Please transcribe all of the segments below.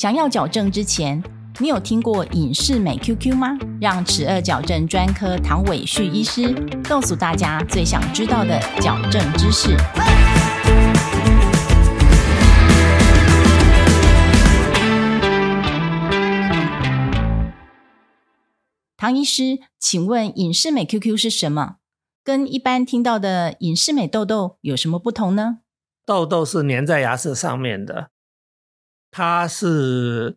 想要矫正之前，你有听过隐适美 QQ 吗？让齿颚矫正专科唐伟旭医师告诉大家最想知道的矫正知识。唐医师，请问隐适美 QQ 是什么？跟一般听到的隐适美痘痘有什么不同呢？痘痘是粘在牙齿上面的，它是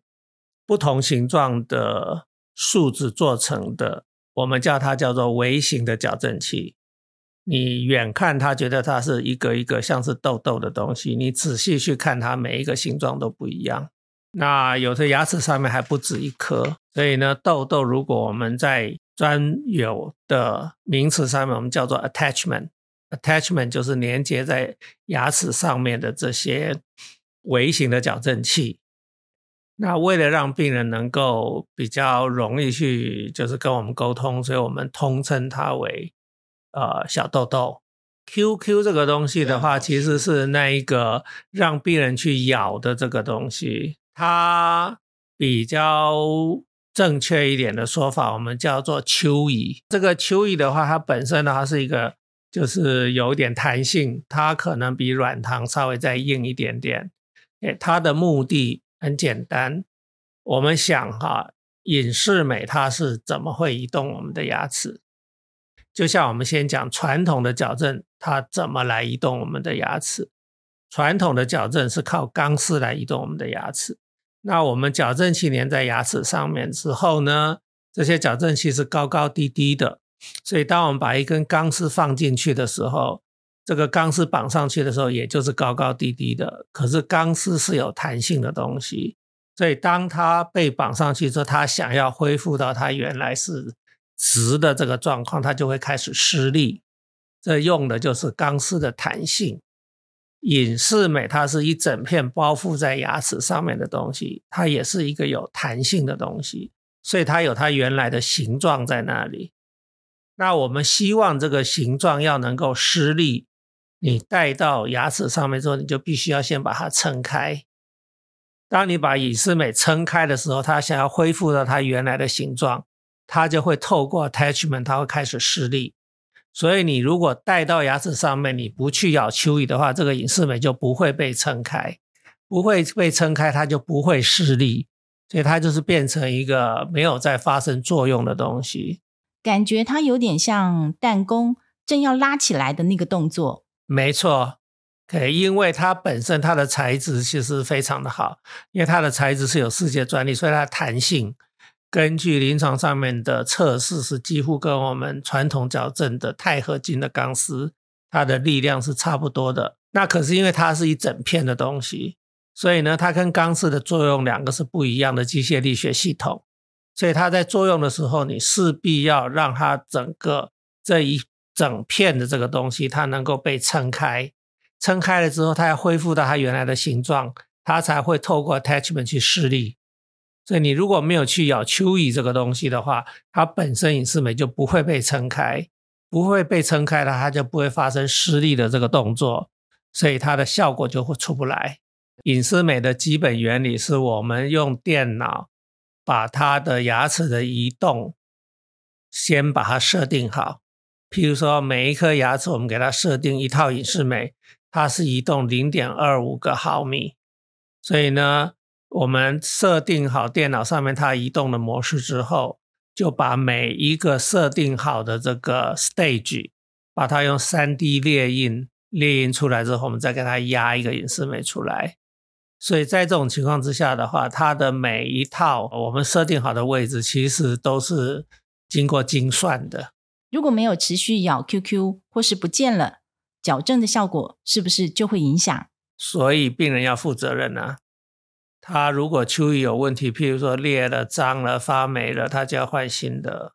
不同形状的树脂做成的，我们叫它叫做微型的矫正器。你远看它觉得它是一个一个像是痘痘的东西，你仔细去看它每一个形状都不一样。那有的牙齿上面还不止一颗，所以呢，痘痘如果我们在专有的名词上面，我们叫做 attachment。attachment 就是连接在牙齿上面的这些微型的矫正器。那为了让病人能够比较容易去就是跟我们沟通，所以我们通称它为呃小痘痘。QQ 这个东西的话，其实是那一个让病人去咬的这个东西。它比较正确一点的说法，我们叫做蚯蚓。这个蚯蚓的话，它本身呢，它是一个就是有点弹性，它可能比软糖稍微再硬一点点。诶，它的目的很简单，我们想哈，隐适美它是怎么会移动我们的牙齿？就像我们先讲传统的矫正，它怎么来移动我们的牙齿？传统的矫正是靠钢丝来移动我们的牙齿。那我们矫正器粘在牙齿上面之后呢，这些矫正器是高高低低的，所以当我们把一根钢丝放进去的时候，这个钢丝绑上去的时候，也就是高高低低的。可是钢丝是有弹性的东西，所以当它被绑上去之后，它想要恢复到它原来是直的这个状况，它就会开始施力。这用的就是钢丝的弹性。隐适美，它是一整片包覆在牙齿上面的东西，它也是一个有弹性的东西，所以它有它原来的形状在那里。那我们希望这个形状要能够施力，你戴到牙齿上面之后，你就必须要先把它撑开。当你把隐适美撑开的时候，它想要恢复到它原来的形状，它就会透过 attachment，它会开始施力。所以你如果戴到牙齿上面，你不去咬蚯蚓的话，这个隐适美就不会被撑开，不会被撑开，它就不会施力，所以它就是变成一个没有在发生作用的东西。感觉它有点像弹弓正要拉起来的那个动作。没错，可以，因为它本身它的材质其实非常的好，因为它的材质是有世界专利，所以它弹性。根据临床上面的测试，是几乎跟我们传统矫正的钛合金的钢丝，它的力量是差不多的。那可是因为它是一整片的东西，所以呢，它跟钢丝的作用两个是不一样的机械力学系统。所以它在作用的时候，你势必要让它整个这一整片的这个东西，它能够被撑开。撑开了之后，它要恢复到它原来的形状，它才会透过 attachment 去施力。所以你如果没有去咬蚯蚓这个东西的话，它本身隐适美就不会被撑开，不会被撑开了，它就不会发生施力的这个动作，所以它的效果就会出不来。隐适美的基本原理是我们用电脑把它的牙齿的移动先把它设定好，譬如说每一颗牙齿我们给它设定一套隐适美，它是移动零点二五个毫米，所以呢。我们设定好电脑上面它移动的模式之后，就把每一个设定好的这个 stage，把它用三 D 列印列印出来之后，我们再给它压一个隐适美出来。所以在这种情况之下的话，它的每一套我们设定好的位置，其实都是经过精算的。如果没有持续咬 QQ 或是不见了，矫正的效果是不是就会影响？所以病人要负责任啊。他如果蚯蚓有问题，譬如说裂了、脏了、发霉了，他就要换新的。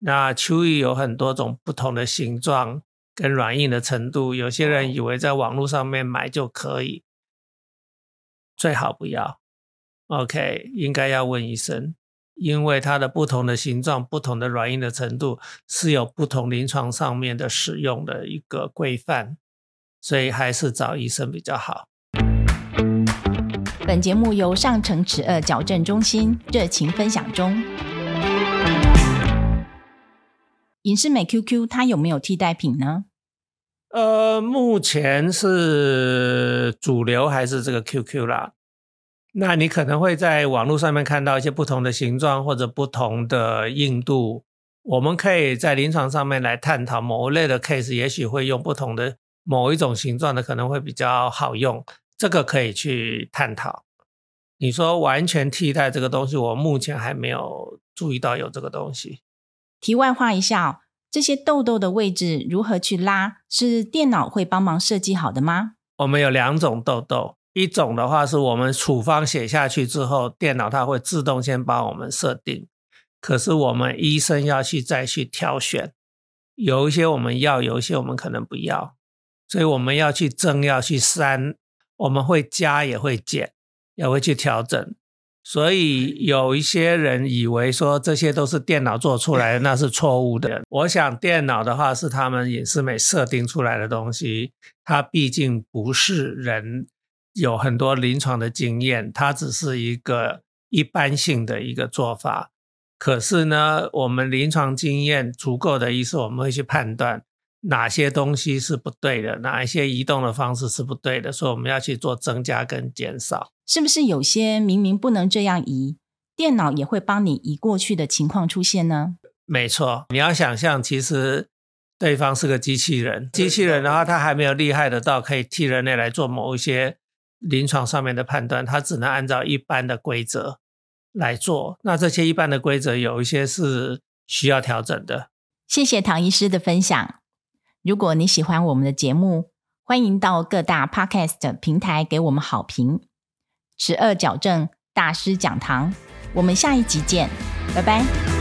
那蚯蚓有很多种不同的形状跟软硬的程度，有些人以为在网络上面买就可以，最好不要。OK，应该要问医生，因为它的不同的形状、不同的软硬的程度是有不同临床上面的使用的一个规范，所以还是找医生比较好。本节目由上城齿颚矫正中心热情分享中。影视美 QQ 它有没有替代品呢？呃，目前是主流还是这个 QQ 啦？那你可能会在网络上面看到一些不同的形状或者不同的硬度。我们可以在临床上面来探讨某一类的 case，也许会用不同的某一种形状的可能会比较好用。这个可以去探讨。你说完全替代这个东西，我目前还没有注意到有这个东西。题外话一下，这些痘痘的位置如何去拉？是电脑会帮忙设计好的吗？我们有两种痘痘，一种的话是我们处方写下去之后，电脑它会自动先帮我们设定，可是我们医生要去再去挑选，有一些我们要，有一些我们可能不要，所以我们要去增，要去删。我们会加也会减，也会去调整，所以有一些人以为说这些都是电脑做出来的，那是错误的。我想电脑的话是他们影视美设定出来的东西，它毕竟不是人有很多临床的经验，它只是一个一般性的一个做法。可是呢，我们临床经验足够的意思，我们会去判断。哪些东西是不对的？哪一些移动的方式是不对的？所以我们要去做增加跟减少。是不是有些明明不能这样移，电脑也会帮你移过去的情况出现呢？没错，你要想象，其实对方是个机器人，机器人的话，它还没有厉害的到可以替人类来做某一些临床上面的判断，他只能按照一般的规则来做。那这些一般的规则有一些是需要调整的。谢谢唐医师的分享。如果你喜欢我们的节目，欢迎到各大 Podcast 平台给我们好评。十二矫正大师讲堂，我们下一集见，拜拜。